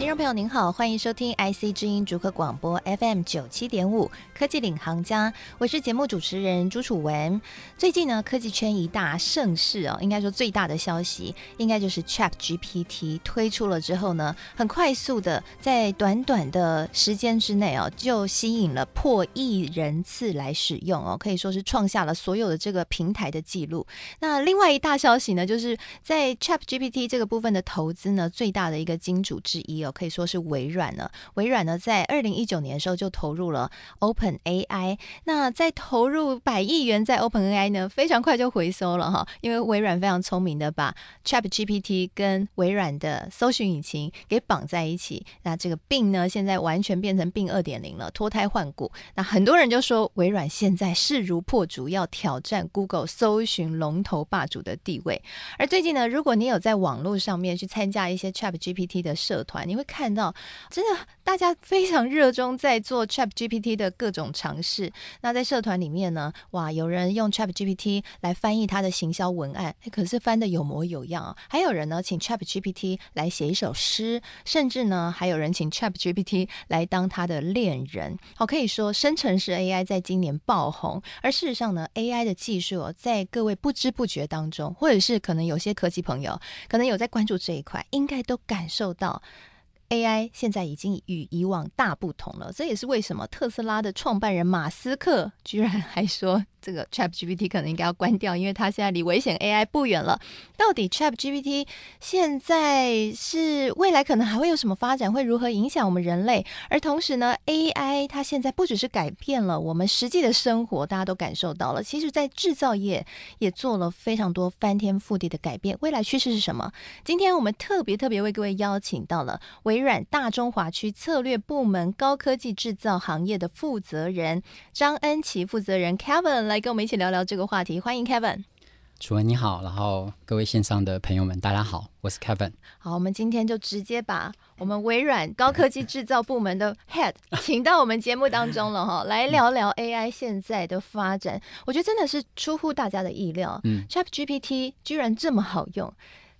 听众朋友您好，欢迎收听 IC 之音逐客广播 FM 九七点五科技领航家，我是节目主持人朱楚文。最近呢，科技圈一大盛事哦，应该说最大的消息，应该就是 ChatGPT 推出了之后呢，很快速的在短短的时间之内哦，就吸引了破亿人次来使用哦，可以说是创下了所有的这个平台的记录。那另外一大消息呢，就是在 ChatGPT 这个部分的投资呢，最大的一个金主之一哦。可以说是微软了，微软呢在二零一九年的时候就投入了 Open AI，那在投入百亿元在 Open AI 呢，非常快就回收了哈，因为微软非常聪明的把 ChatGPT 跟微软的搜寻引擎给绑在一起，那这个并呢现在完全变成并二点零了，脱胎换骨。那很多人就说微软现在势如破竹，要挑战 Google 搜寻龙头霸主的地位。而最近呢，如果你有在网络上面去参加一些 ChatGPT 的社团，你会看到，真的大家非常热衷在做 ChatGPT 的各种尝试。那在社团里面呢，哇，有人用 ChatGPT 来翻译他的行销文案，可是翻得有模有样啊。还有人呢，请 ChatGPT 来写一首诗，甚至呢，还有人请 ChatGPT 来当他的恋人。好，可以说生成式 AI 在今年爆红。而事实上呢，AI 的技术，在各位不知不觉当中，或者是可能有些科技朋友可能有在关注这一块，应该都感受到。AI 现在已经与以往大不同了，这也是为什么特斯拉的创办人马斯克居然还说。这个 ChatGPT 可能应该要关掉，因为它现在离危险 AI 不远了。到底 ChatGPT 现在是未来可能还会有什么发展，会如何影响我们人类？而同时呢，AI 它现在不只是改变了我们实际的生活，大家都感受到了。其实，在制造业也做了非常多翻天覆地的改变。未来趋势是什么？今天我们特别特别为各位邀请到了微软大中华区策略部门高科技制造行业的负责人张恩琪负责人 Kevin。来跟我们一起聊聊这个话题，欢迎 Kevin。楚文你好，然后各位线上的朋友们，大家好，我是 Kevin。好，我们今天就直接把我们微软高科技制造部门的 Head 请到我们节目当中了哈，来聊聊 AI 现在的发展。我觉得真的是出乎大家的意料，嗯，ChatGPT 居然这么好用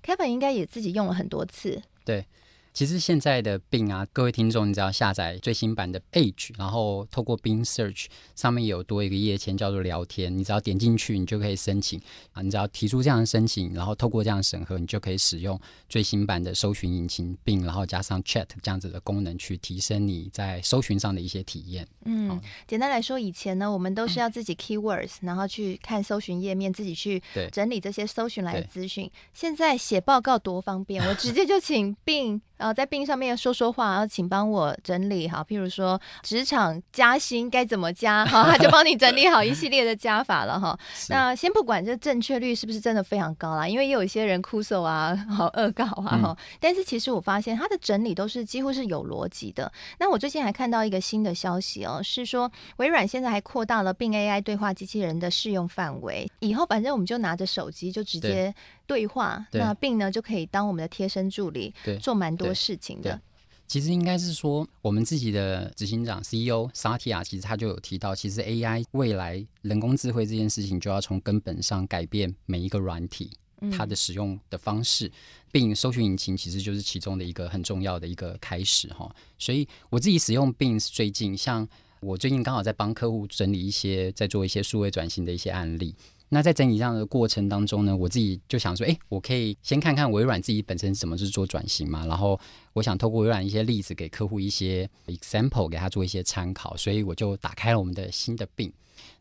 ，Kevin 应该也自己用了很多次，对。其实现在的 Bing 啊，各位听众，你只要下载最新版的 Edge，然后透过 Bing Search 上面有多一个页签叫做聊天，你只要点进去，你就可以申请啊，你只要提出这样的申请，然后透过这样的审核，你就可以使用最新版的搜寻引擎 Bing，然后加上 Chat 这样子的功能去提升你在搜寻上的一些体验。嗯，嗯简单来说，以前呢，我们都是要自己 Keywords，然后去看搜寻页面，自己去整理这些搜寻来的资讯。现在写报告多方便，我直接就请 Bing。然后在 Bing 上面说说话，然后请帮我整理好，譬如说职场加薪该怎么加，哈，他就帮你整理好一系列的加法了哈。那先不管这正确率是不是真的非常高啦，因为也有一些人哭诉啊，好恶搞啊哈。嗯、但是其实我发现他的整理都是几乎是有逻辑的。那我最近还看到一个新的消息哦，是说微软现在还扩大了 Bing AI 对话机器人的适用范围，以后反正我们就拿着手机就直接。对话，对那 Bing 呢就可以当我们的贴身助理，对做蛮多事情的。其实应该是说，我们自己的执行长 CEO 萨提亚其实他就有提到，其实 AI 未来人工智慧这件事情就要从根本上改变每一个软体它的使用的方式。嗯、Bing 搜寻引擎其实就是其中的一个很重要的一个开始哈。所以我自己使用 Bing 最近，像我最近刚好在帮客户整理一些，在做一些数位转型的一些案例。那在整理这样的过程当中呢，我自己就想说，哎，我可以先看看微软自己本身怎么是做转型嘛。然后我想透过微软一些例子给客户一些 example，给他做一些参考。所以我就打开了我们的新的 Bing，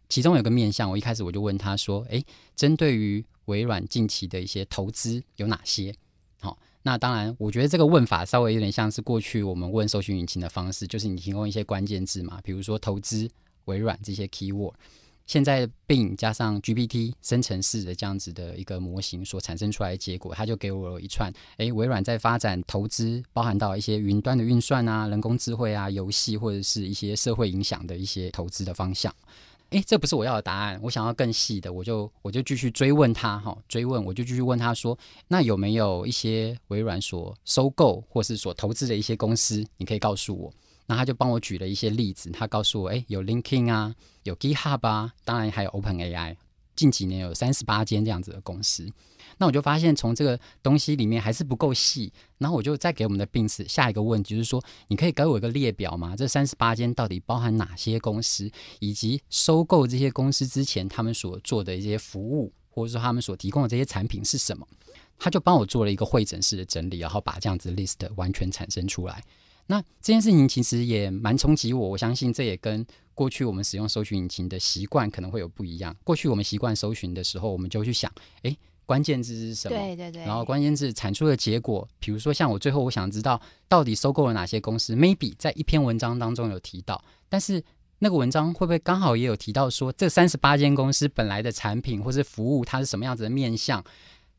其中有个面向，我一开始我就问他说，哎，针对于微软近期的一些投资有哪些？好，那当然，我觉得这个问法稍微有点像是过去我们问搜寻引擎的方式，就是你提供一些关键字嘛，比如说投资微软这些 keyword。现在并加上 GPT 生成式的这样子的一个模型所产生出来的结果，它就给我一串，诶，微软在发展投资，包含到一些云端的运算啊、人工智慧啊、游戏或者是一些社会影响的一些投资的方向。哎，这不是我要的答案，我想要更细的，我就我就继续追问他哈，追问我就继续问他说，那有没有一些微软所收购或是所投资的一些公司，你可以告诉我？那他就帮我举了一些例子，他告诉我，哎，有 Linkin 啊，有 GitHub 啊，当然还有 OpenAI，近几年有三十八间这样子的公司。那我就发现，从这个东西里面还是不够细。然后我就再给我们的病史下一个问题，就是说，你可以给我一个列表吗？这三十八间到底包含哪些公司，以及收购这些公司之前他们所做的一些服务，或者说他们所提供的这些产品是什么？他就帮我做了一个会诊式的整理，然后把这样子 list 完全产生出来。那这件事情其实也蛮冲击我，我相信这也跟过去我们使用搜寻引擎的习惯可能会有不一样。过去我们习惯搜寻的时候，我们就去想，诶。关键字是什么？对对对。然后关键字产出的结果，比如说像我最后我想知道到底收购了哪些公司，maybe 在一篇文章当中有提到，但是那个文章会不会刚好也有提到说这三十八间公司本来的产品或是服务它是什么样子的面向，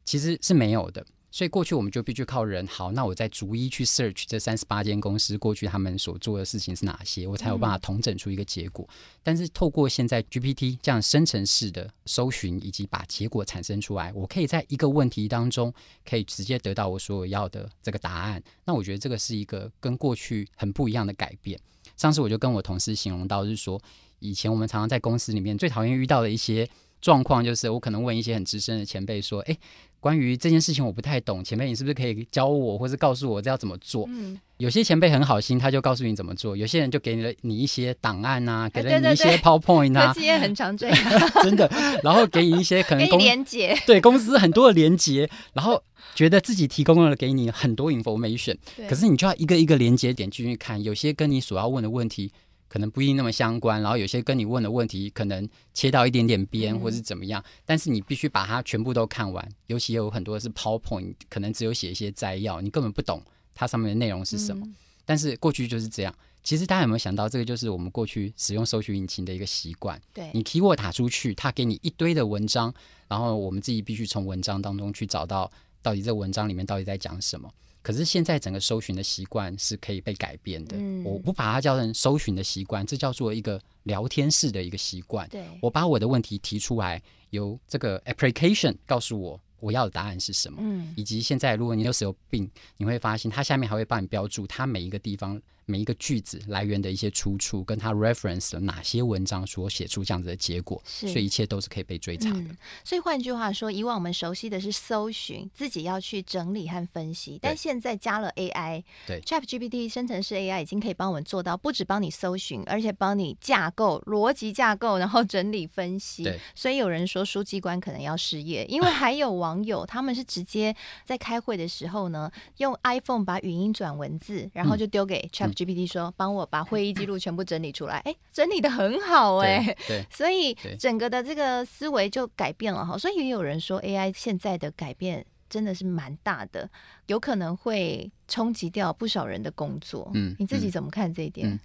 其实是没有的。所以过去我们就必须靠人。好，那我再逐一去 search 这三十八间公司过去他们所做的事情是哪些，我才有办法统整出一个结果。但是透过现在 GPT 这样生成式的搜寻以及把结果产生出来，我可以在一个问题当中可以直接得到我所有要的这个答案。那我觉得这个是一个跟过去很不一样的改变。上次我就跟我同事形容到，就是说以前我们常常在公司里面最讨厌遇到的一些状况，就是我可能问一些很资深的前辈说：“哎。”关于这件事情我不太懂，前辈你是不是可以教我，或是告诉我这要怎么做？嗯，有些前辈很好心，他就告诉你怎么做；有些人就给了你一些档案啊，给了你一些 PowerPoint 啊，这些很常这样，真的。然后给你一些可能公连结，对公司很多的连接，然后觉得自己提供了给你很多 information，可是你就要一个一个连接点进去看，有些跟你所要问的问题。可能不一定那么相关，然后有些跟你问的问题可能切到一点点边，或是怎么样，嗯、但是你必须把它全部都看完。尤其有很多是 PowerPoint，可能只有写一些摘要，你根本不懂它上面的内容是什么。嗯、但是过去就是这样。其实大家有没有想到，这个就是我们过去使用搜索引擎的一个习惯？对，你 keyword 打出去，它给你一堆的文章，然后我们自己必须从文章当中去找到到底这文章里面到底在讲什么。可是现在整个搜寻的习惯是可以被改变的。嗯、我不把它叫成搜寻的习惯，这叫做一个聊天式的一个习惯。对，我把我的问题提出来，由这个 application 告诉我我要的答案是什么。嗯，以及现在如果你有时候病，你会发现它下面还会帮你标注它每一个地方。每一个句子来源的一些出处，跟他 reference 了哪些文章所写出这样子的结果，是所以一切都是可以被追查的。嗯、所以换句话说，以往我们熟悉的是搜寻，自己要去整理和分析，但现在加了 AI，对，ChatGPT 生成式 AI 已经可以帮我们做到，不止帮你搜寻，而且帮你架构逻辑架构，然后整理分析。对，所以有人说书记官可能要失业，因为 还有网友他们是直接在开会的时候呢，用 iPhone 把语音转文字，然后就丢给 ChatGPT 说帮、嗯、我。把会议记录全部整理出来，哎，整理的很好哎，对，对，所以整个的这个思维就改变了哈。所以也有人说，AI 现在的改变真的是蛮大的，有可能会冲击掉不少人的工作。嗯，你自己怎么看这一点？嗯，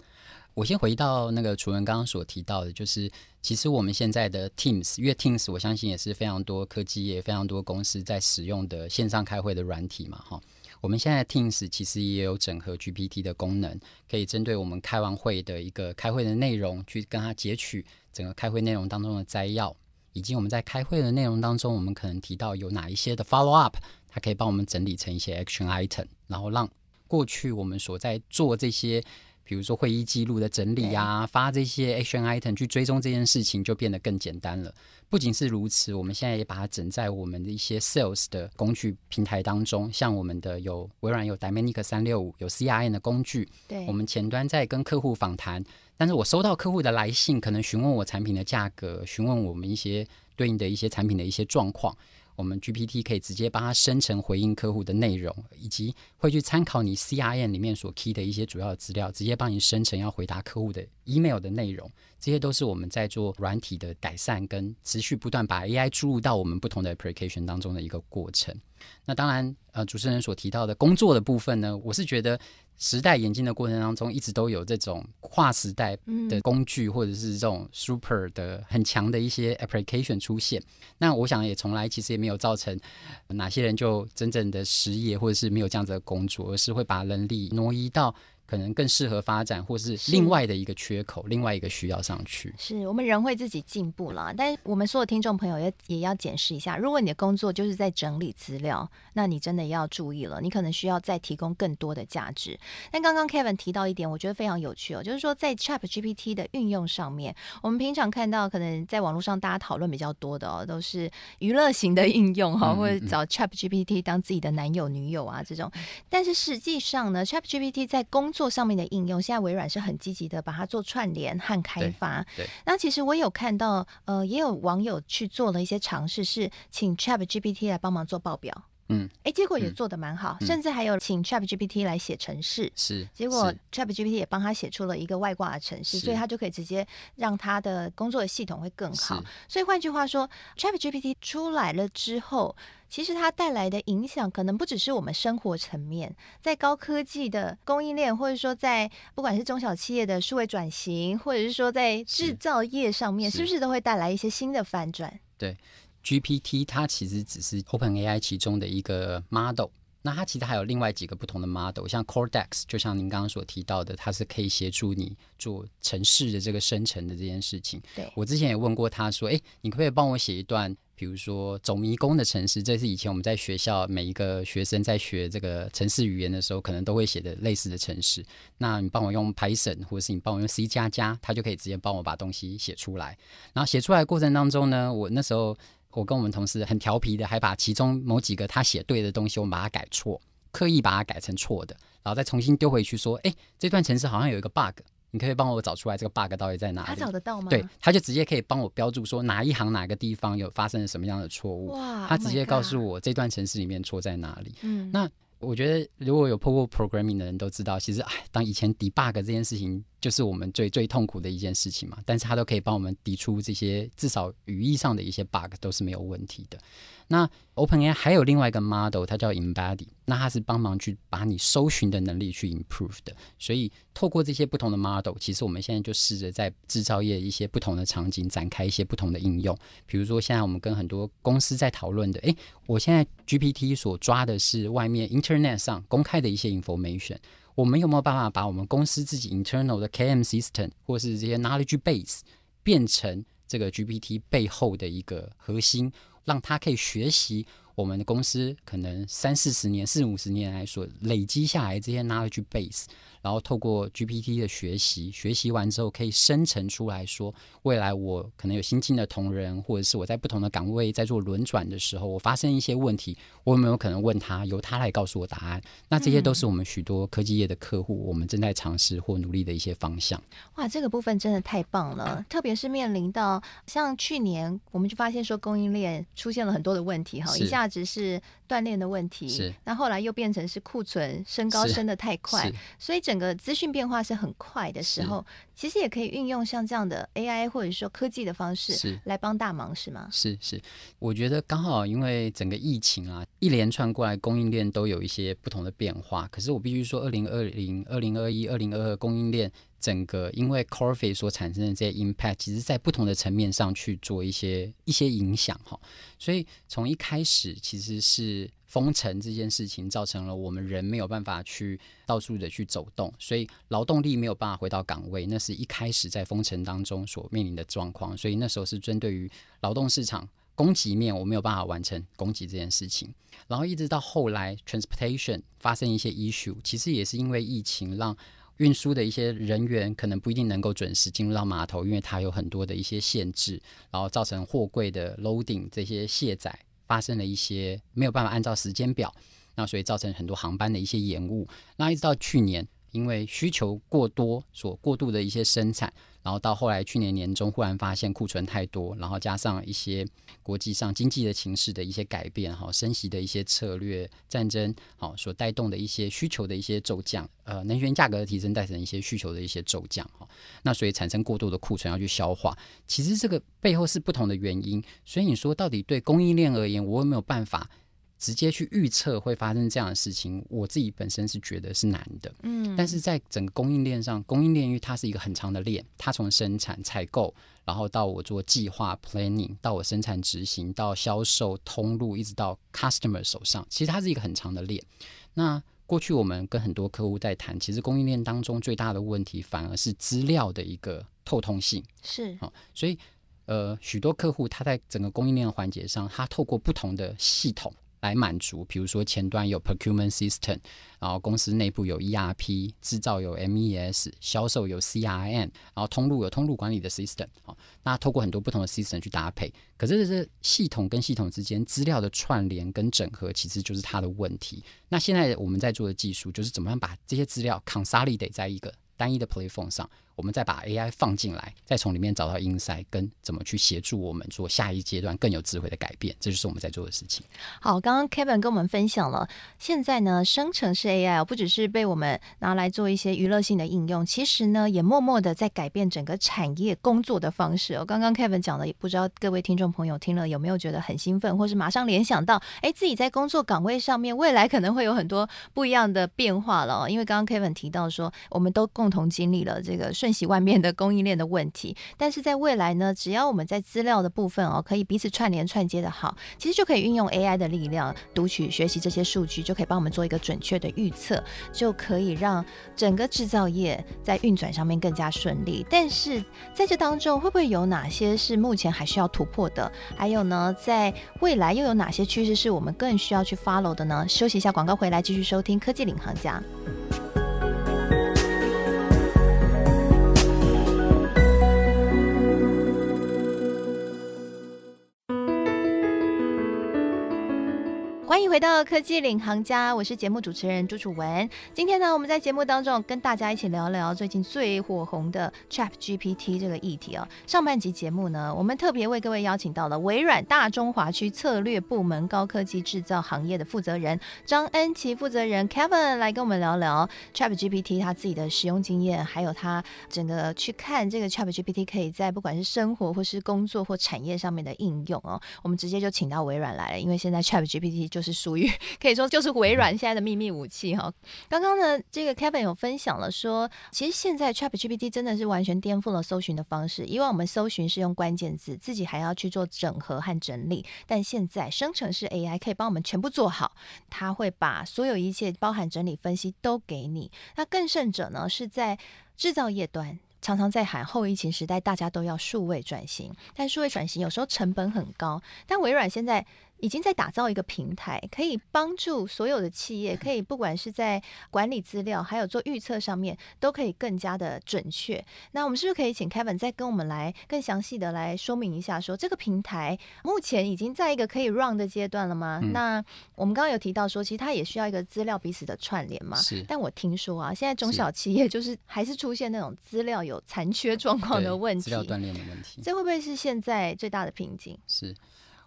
我先回到那个楚文刚刚所提到的，就是其实我们现在的 Teams，因为 Teams 我相信也是非常多科技业、非常多公司在使用的线上开会的软体嘛，哈。我们现在 Teams 其实也有整合 GPT 的功能，可以针对我们开完会的一个开会的内容，去跟它截取整个开会内容当中的摘要，以及我们在开会的内容当中，我们可能提到有哪一些的 follow up，它可以帮我们整理成一些 action item，然后让过去我们所在做这些。比如说会议记录的整理啊，发这些 action item 去追踪这件事情就变得更简单了。不仅是如此，我们现在也把它整在我们的一些 sales 的工具平台当中，像我们的有微软有 Dynamic 三六五有 CRM 的工具。对，我们前端在跟客户访谈，但是我收到客户的来信，可能询问我产品的价格，询问我们一些对应的一些产品的一些状况。我们 GPT 可以直接帮他生成回应客户的内容，以及会去参考你 CRM 里面所 key 的一些主要资料，直接帮你生成要回答客户的 email 的内容。这些都是我们在做软体的改善跟持续不断把 AI 注入到我们不同的 application 当中的一个过程。那当然，呃，主持人所提到的工作的部分呢，我是觉得。时代演进的过程当中，一直都有这种跨时代的工具，或者是这种 super 的很强的一些 application 出现。那我想也从来其实也没有造成哪些人就真正的失业，或者是没有这样子的工作，而是会把人力挪移到可能更适合发展，或是另外的一个缺口，另外一个需要上去。是我们人会自己进步了，但是我们所有听众朋友也也要检视一下，如果你的工作就是在整理资料，那你真的要注意了，你可能需要再提供更多的价值。但刚刚 Kevin 提到一点，我觉得非常有趣哦，就是说在 ChatGPT 的运用上面，我们平常看到可能在网络上大家讨论比较多的哦，都是娱乐型的应用哈，或者找 ChatGPT 当自己的男友女友啊这种。但是实际上呢，ChatGPT 在工作上面的应用，现在微软是很积极的把它做串联和开发。对，对，那其实我有看到，呃，也有网友去做了一些尝试，是请 ChatGPT 来帮忙做报表。嗯，哎，结果也做的蛮好，嗯，甚至还有请 ChatGPT 来写程式。是，结果 ChatGPT 也帮他写出了一个外挂的程式，所以他就可以直接让他的工作的系统会更好。所以换句话说，ChatGPT 出来了之后，其实它带来的影响可能不只是我们生活层面，在高科技的供应链，或者说在不管是中小企业的数位转型，或者是说在制造业上面，是，是不是都会带来一些新的反转？对。GPT 它其实只是 OpenAI 其中的一个 model，那它其实还有另外几个不同的 model，像 Cortex，就像您刚刚所提到的，它是可以协助你做城市的这个生成的这件事情。对，我之前也问过他说，诶，你可不可以帮我写一段，比如说走迷宫的城市？这是以前我们在学校每一个学生在学这个城市语言的时候，可能都会写的类似的城市。那你帮我用 Python，或者是你帮我用 C 加加，它就可以直接帮我把东西写出来。然后写出来的过程当中呢，我那时候。我跟我们同事很调皮的，还把其中某几个他写对的东西，我们把它改错，刻意把它改成错的，然后再重新丢回去，说：“哎，这段城市好像有一个 bug，你可以帮我找出来这个 bug 到底在哪里？”他找得到吗？对，他就直接可以帮我标注说哪一行哪个地方有发生了什么样的错误。哇！他直接告诉我这段程式里面错在哪里。嗯，那我觉得如果有碰过 programming 的人都知道，其实哎，当以前 debug 这件事情。就是我们最最痛苦的一件事情嘛，但是它都可以帮我们抵出这些至少语义上的一些 bug 都是没有问题的。那 OpenAI 还有另外一个 model，它叫 Embody，那它是帮忙去把你搜寻的能力去 improve 的。所以透过这些不同的 model，其实我们现在就试着在制造业一些不同的场景展开一些不同的应用。比如说现在我们跟很多公司在讨论的，诶，我现在 GPT 所抓的是外面 Internet 上公开的一些 information。我们有没有办法把我们公司自己 internal 的 KM system 或是这些 knowledge base 变成这个 GPT 背后的一个核心，让它可以学习？我们的公司可能三四十年、四五十年来所累积下来这些 knowledge base，然后透过 GPT 的学习，学习完之后可以生成出来说，未来我可能有新进的同仁，或者是我在不同的岗位在做轮转的时候，我发生一些问题，我有没有可能问他，由他来告诉我答案？那这些都是我们许多科技业的客户，我们正在尝试或努力的一些方向。哇，这个部分真的太棒了，特别是面临到像去年，我们就发现说供应链出现了很多的问题，哈，一下。只是锻炼的问题，是那后来又变成是库存升高升的太快，所以整个资讯变化是很快的时候，其实也可以运用像这样的 AI 或者说科技的方式来帮大忙，是吗？是是，我觉得刚好因为整个疫情啊，一连串过来，供应链都有一些不同的变化。可是我必须说，二零二零、二零二一、二零二二供应链。整个因为 COVID 所产生的这些 impact，其实在不同的层面上去做一些一些影响哈，所以从一开始其实是封城这件事情造成了我们人没有办法去到处的去走动，所以劳动力没有办法回到岗位，那是一开始在封城当中所面临的状况，所以那时候是针对于劳动市场供给面我没有办法完成供给这件事情，然后一直到后来 transportation 发生一些 issue，其实也是因为疫情让。运输的一些人员可能不一定能够准时进入到码头，因为它有很多的一些限制，然后造成货柜的 loading 这些卸载发生了一些没有办法按照时间表，那所以造成很多航班的一些延误。那一直到去年，因为需求过多所过度的一些生产。然后到后来，去年年中忽然发现库存太多，然后加上一些国际上经济的情势的一些改变，哈，升息的一些策略，战争，好所带动的一些需求的一些骤降，呃，能源价格的提升带成一些需求的一些骤降，哈，那所以产生过度的库存要去消化。其实这个背后是不同的原因，所以你说到底对供应链而言，我有没有办法？直接去预测会发生这样的事情，我自己本身是觉得是难的。嗯，但是在整个供应链上，供应链因为它是一个很长的链，它从生产、采购，然后到我做计划 （planning），到我生产执行，到销售通路，一直到 customer 手上，其实它是一个很长的链。那过去我们跟很多客户在谈，其实供应链当中最大的问题反而是资料的一个透通性。是，哦，所以呃，许多客户他在整个供应链的环节上，他透过不同的系统。来满足，比如说前端有 procurement system，然后公司内部有 ERP，制造有 MES，销售有 CRM，然后通路有通路管理的 system，好，那透过很多不同的 system 去搭配，可是这系统跟系统之间资料的串联跟整合，其实就是它的问题。那现在我们在做的技术，就是怎么样把这些资料 consolidate 在一个单一的 platform 上。我们再把 AI 放进来，再从里面找到 insight，跟怎么去协助我们做下一阶段更有智慧的改变，这就是我们在做的事情。好，刚刚 Kevin 跟我们分享了，现在呢，生成式 AI 不只是被我们拿来做一些娱乐性的应用，其实呢，也默默的在改变整个产业工作的方式。哦，刚刚 Kevin 讲的，也不知道各位听众朋友听了有没有觉得很兴奋，或是马上联想到，哎，自己在工作岗位上面未来可能会有很多不一样的变化了。因为刚刚 Kevin 提到说，我们都共同经历了这个瞬息万变的供应链的问题，但是在未来呢，只要我们在资料的部分哦，可以彼此串联串接的好，其实就可以运用 AI 的力量读取学习这些数据，就可以帮我们做一个准确的预测，就可以让整个制造业在运转上面更加顺利。但是在这当中，会不会有哪些是目前还需要突破的？还有呢，在未来又有哪些趋势是我们更需要去 follow 的呢？休息一下，广告回来继续收听科技领航家。欢迎回到科技领航家，我是节目主持人朱楚文。今天呢，我们在节目当中跟大家一起聊聊最近最火红的 ChatGPT 这个议题哦。上半集节目呢，我们特别为各位邀请到了微软大中华区策略部门高科技制造行业的负责人张恩琪负责人 Kevin 来跟我们聊聊 ChatGPT 他自己的使用经验，还有他整个去看这个 ChatGPT 可以在不管是生活或是工作或产业上面的应用哦。我们直接就请到微软来了，因为现在 ChatGPT 就。是属于可以说就是微软现在的秘密武器哈。刚刚呢，这个 Kevin 有分享了说，其实现在 ChatGPT 真的是完全颠覆了搜寻的方式。以往我们搜寻是用关键字，自己还要去做整合和整理，但现在生成式 AI 可以帮我们全部做好，它会把所有一切包含整理分析都给你。那更甚者呢，是在制造业端。常常在喊后疫情时代，大家都要数位转型，但数位转型有时候成本很高。但微软现在已经在打造一个平台，可以帮助所有的企业，可以不管是在管理资料，还有做预测上面，都可以更加的准确。那我们是不是可以请 Kevin 再跟我们来更详细的来说明一下说，说这个平台目前已经在一个可以 run 的阶段了吗？嗯、那我们刚刚有提到说，其实它也需要一个资料彼此的串联嘛。是。但我听说啊，现在中小企业就是还是出现那种资料有残缺状况的问题，资料断裂的问题，这会不会是现在最大的瓶颈？是。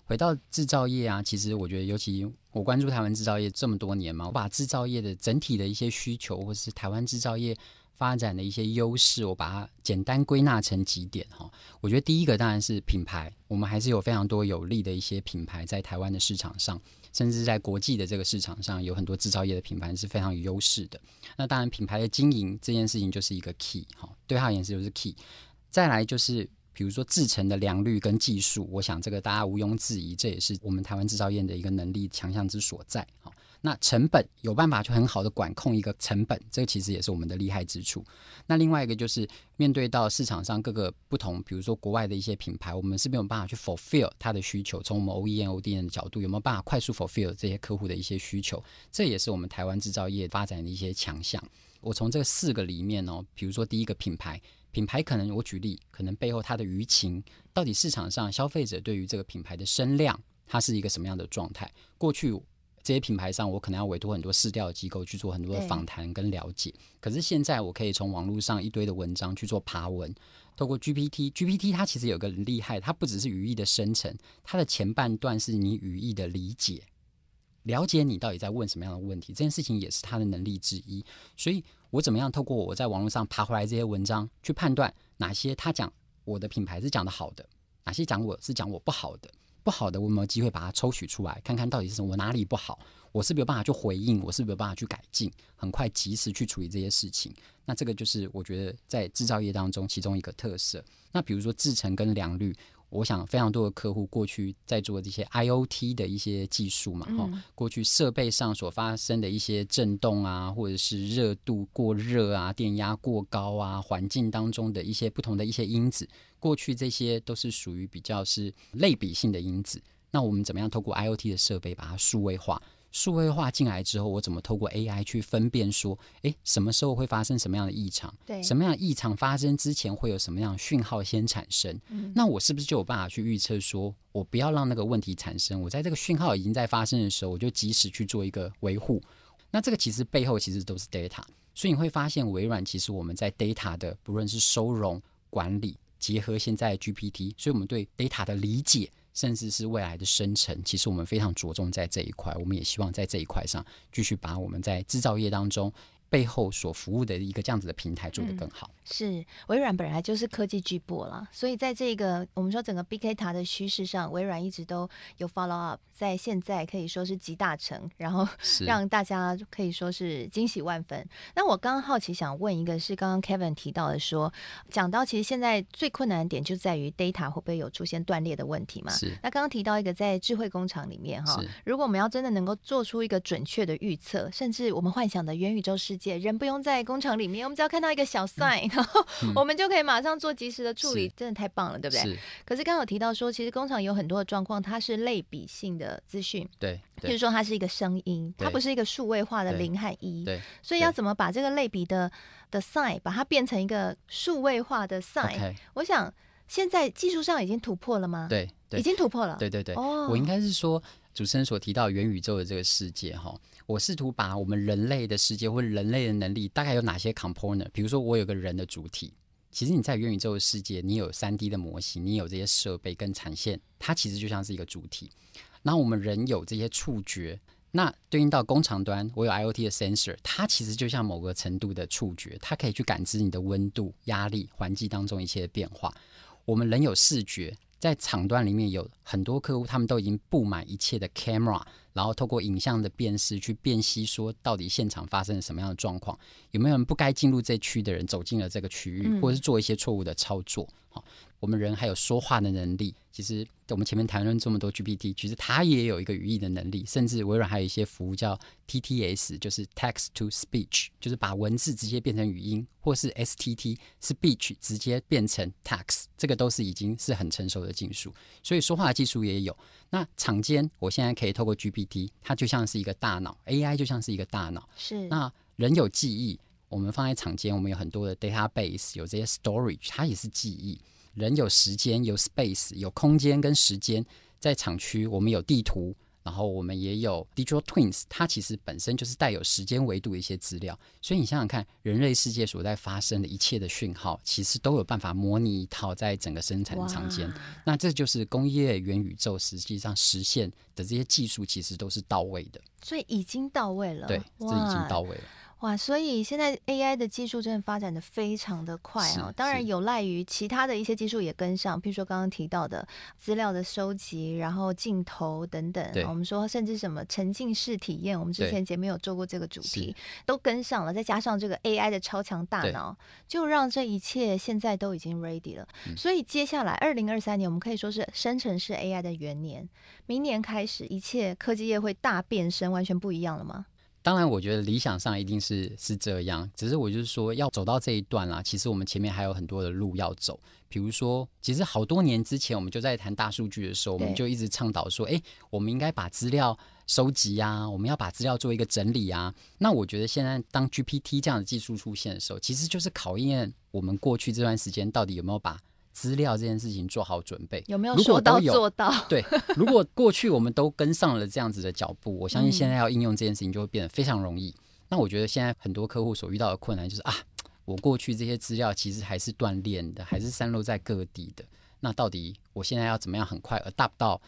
回到制造业啊，其实我觉得，尤其我关注台湾制造业这么多年嘛，我把制造业的整体的一些需求，或是台湾制造业发展的一些优势，我把它简单归纳成几点哈。我觉得第一个当然是品牌，我们还是有非常多有利的一些品牌在台湾的市场上，甚至在国际的这个市场上，有很多制造业的品牌是非常有优势的。那当然，品牌的经营这件事情就是一个 key 哈，对他而言是就是 key。再来就是。比如说制成的良率跟技术，我想这个大家毋庸置疑，这也是我们台湾制造业的一个能力强项之所在。好，那成本有办法去很好的管控一个成本，这个其实也是我们的厉害之处。那另外一个就是面对到市场上各个不同，比如说国外的一些品牌，我们是没有办法去 fulfill 它的需求。从我们 OEM、ODM 的角度，有没有办法快速 fulfill 这些客户的一些需求？这也是我们台湾制造业发展的一些强项。我从这四个里面哦，比如说第一个品牌。品牌可能我举例，可能背后它的舆情，到底市场上消费者对于这个品牌的声量，它是一个什么样的状态？过去这些品牌上，我可能要委托很多市调的机构去做很多的访谈跟了解。可是现在，我可以从网络上一堆的文章去做爬文，透过 GPT，GPT 它其实有个很厉害，它不只是语义的生成，它的前半段是你语义的理解，了解你到底在问什么样的问题，这件事情也是他的能力之一。所以。我怎么样透过我在网络上爬回来这些文章，去判断哪些他讲我的品牌是讲的好的，哪些讲我是讲我不好的，不好的我有没有机会把它抽取出来，看看到底是什么，我哪里不好，我是不是有办法去回应，我是不是有办法去改进，很快及时去处理这些事情。那这个就是我觉得在制造业当中其中一个特色。那比如说制成跟良率，我想非常多的客户过去在做这些 IoT 的一些技术嘛，哈、嗯，过去设备上所发生的一些震动啊，或者是热度过热啊、电压过高啊，环境当中的一些不同的一些因子，过去这些都是属于比较是类比性的因子。那我们怎么样透过 IoT 的设备把它数位化？数位化进来之后，我怎么透过 AI 去分辨说，诶，什么时候会发生什么样的异常？对，什么样的异常发生之前会有什么样的讯号先产生？嗯，那我是不是就有办法去预测说，我不要让那个问题产生？我在这个讯号已经在发生的时候，我就及时去做一个维护。那这个其实背后其实都是 data，所以你会发现微软其实我们在 data 的不论是收容管理，结合现在 GPT，所以我们对 data 的理解。甚至是未来的生成，其实我们非常着重在这一块，我们也希望在这一块上继续把我们在制造业当中。背后所服务的一个这样子的平台做得更好。嗯、是微软本来就是科技巨擘了，所以在这个我们说整个 Big Data 的趋势上，微软一直都有 follow up，在现在可以说是集大成，然后让大家可以说是惊喜万分。那我刚刚好奇想问一个，是刚刚 Kevin 提到的说，讲到其实现在最困难的点就在于 data 会不会有出现断裂的问题嘛？是。那刚刚提到一个在智慧工厂里面哈，如果我们要真的能够做出一个准确的预测，甚至我们幻想的元宇宙世界。人不用在工厂里面，我们只要看到一个小 sign，、嗯、然后我们就可以马上做及时的处理，真的太棒了，对不对？是可是刚刚有提到说，其实工厂有很多的状况，它是类比性的资讯，对，譬如说它是一个声音，它不是一个数位化的零和一，对。所以要怎么把这个类比的的 sign 把它变成一个数位化的 sign？. 我想现在技术上已经突破了吗？对，对已经突破了。对对对，哦、我应该是说主持人所提到元宇宙的这个世界哈。我试图把我们人类的世界或人类的能力大概有哪些 component，比如说我有个人的主体，其实你在元宇宙的世界，你有三 D 的模型，你有这些设备跟产线，它其实就像是一个主体。那我们人有这些触觉，那对应到工厂端，我有 IoT 的 sensor，它其实就像某个程度的触觉，它可以去感知你的温度、压力、环境当中一切的变化。我们人有视觉。在厂端里面有很多客户，他们都已经布满一切的 camera，然后透过影像的辨识去辨析，说到底现场发生了什么样的状况，有没有人不该进入这区的人走进了这个区域，或者是做一些错误的操作。好，我们人还有说话的能力，其实。我们前面谈论这么多 GPT，其实它也有一个语义的能力，甚至微软还有一些服务叫 TTS，就是 Text to Speech，就是把文字直接变成语音，或是 STT Speech 直接变成 Text，这个都是已经是很成熟的技术。所以说话的技术也有。那场间，我现在可以透过 GPT，它就像是一个大脑，AI 就像是一个大脑。是。那人有记忆，我们放在场间，我们有很多的 database，有这些 storage，它也是记忆。人有时间，有 space，有空间跟时间，在厂区我们有地图，然后我们也有 digital twins，它其实本身就是带有时间维度的一些资料。所以你想想看，人类世界所在发生的一切的讯号，其实都有办法模拟一套在整个生产场间。那这就是工业元宇宙实际上实现的这些技术，其实都是到位的。所以已经到位了。对，这已经到位了。哇，所以现在 AI 的技术真的发展的非常的快啊！当然有赖于其他的一些技术也跟上，譬如说刚刚提到的资料的收集，然后镜头等等。我们说甚至什么沉浸式体验，我们之前节目有做过这个主题，都跟上了。再加上这个 AI 的超强大脑，就让这一切现在都已经 ready 了。所以接下来二零二三年，我们可以说是生成式 AI 的元年。明年开始，一切科技业会大变身，完全不一样了吗？当然，我觉得理想上一定是是这样，只是我就是说，要走到这一段啦，其实我们前面还有很多的路要走。比如说，其实好多年之前，我们就在谈大数据的时候，我们就一直倡导说，哎，我们应该把资料收集啊，我们要把资料做一个整理啊。那我觉得现在当 GPT 这样的技术出现的时候，其实就是考验我们过去这段时间到底有没有把。资料这件事情做好准备，有没有说到做到？对，如果过去我们都跟上了这样子的脚步，我相信现在要应用这件事情就会变得非常容易。嗯、那我觉得现在很多客户所遇到的困难就是啊，我过去这些资料其实还是断链的，还是散落在各地的。那到底我现在要怎么样很快 adapt 到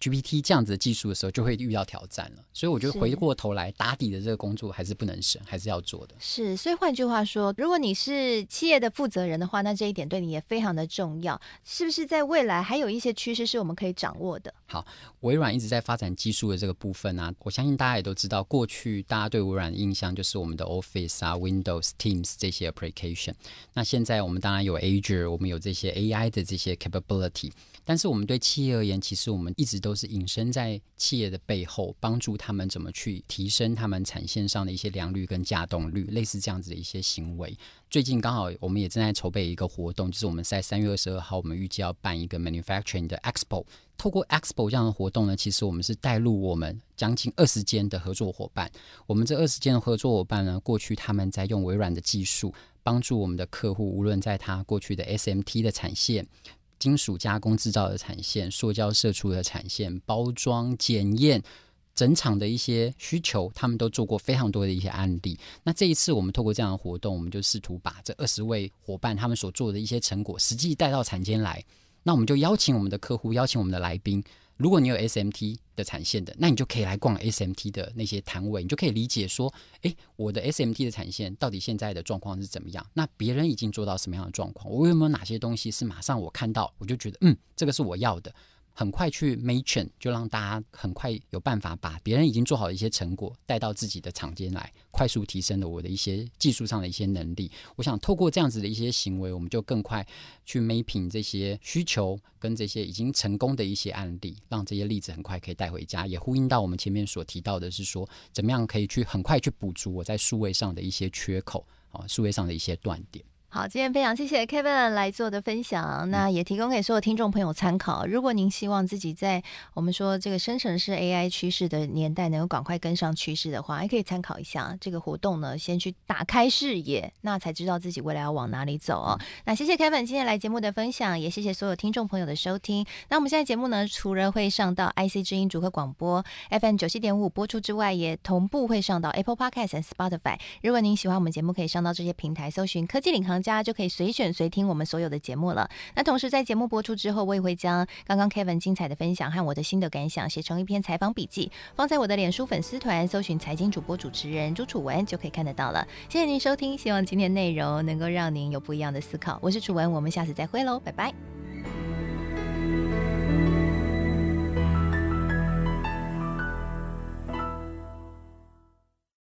？GPT 这样子的技术的时候，就会遇到挑战了。所以我觉得回过头来打底的这个工作还是不能省，还是要做的。是，所以换句话说，如果你是企业的负责人的话，那这一点对你也非常的重要。是不是在未来还有一些趋势是我们可以掌握的？好，微软一直在发展技术的这个部分啊，我相信大家也都知道，过去大家对微软的印象就是我们的 Office 啊、Windows、Teams 这些 application。那现在我们当然有 Azure，我们有这些 AI 的这些 capability。但是我们对企业而言，其实我们一直都是隐身在企业的背后，帮助他们怎么去提升他们产线上的一些良率跟稼动率，类似这样子的一些行为。最近刚好我们也正在筹备一个活动，就是我们在三月二十二号，我们预计要办一个 manufacturing 的 expo。透过 expo 这样的活动呢，其实我们是带入我们将近二十间的合作伙伴。我们这二十间的合作伙伴呢，过去他们在用微软的技术，帮助我们的客户，无论在他过去的 SMT 的产线。金属加工制造的产线、塑胶射出的产线、包装检验、整场的一些需求，他们都做过非常多的一些案例。那这一次，我们透过这样的活动，我们就试图把这二十位伙伴他们所做的一些成果，实际带到产间来。那我们就邀请我们的客户，邀请我们的来宾。如果你有 SMT 的产线的，那你就可以来逛 SMT 的那些摊位，你就可以理解说，诶，我的 SMT 的产线到底现在的状况是怎么样？那别人已经做到什么样的状况？我有没有哪些东西是马上我看到我就觉得，嗯，这个是我要的。很快去 match，就让大家很快有办法把别人已经做好的一些成果带到自己的场间来，快速提升了我的一些技术上的一些能力。我想透过这样子的一些行为，我们就更快去 mapping 这些需求跟这些已经成功的一些案例，让这些例子很快可以带回家。也呼应到我们前面所提到的是说，怎么样可以去很快去补足我在数位上的一些缺口啊，数位上的一些断点。好，今天非常谢谢 Kevin 来做的分享，那也提供给所有听众朋友参考。如果您希望自己在我们说这个生成式 AI 趋势的年代能够赶快跟上趋势的话，还可以参考一下这个活动呢，先去打开视野，那才知道自己未来要往哪里走哦。那谢谢 Kevin 今天来节目的分享，也谢谢所有听众朋友的收听。那我们现在节目呢，除了会上到 IC 之音主客广播 FM 九七点五播出之外，也同步会上到 Apple Podcast 和 Spotify。如果您喜欢我们节目，可以上到这些平台搜寻科技领航家就可以随选随听我们所有的节目了。那同时在节目播出之后，我也会将刚刚 Kevin 精彩的分享和我的新的感想写成一篇采访笔记，放在我的脸书粉丝团，搜寻财经主播主持人朱楚文就可以看得到了。谢谢您收听，希望今天内容能够让您有不一样的思考。我是楚文，我们下次再会喽，拜拜。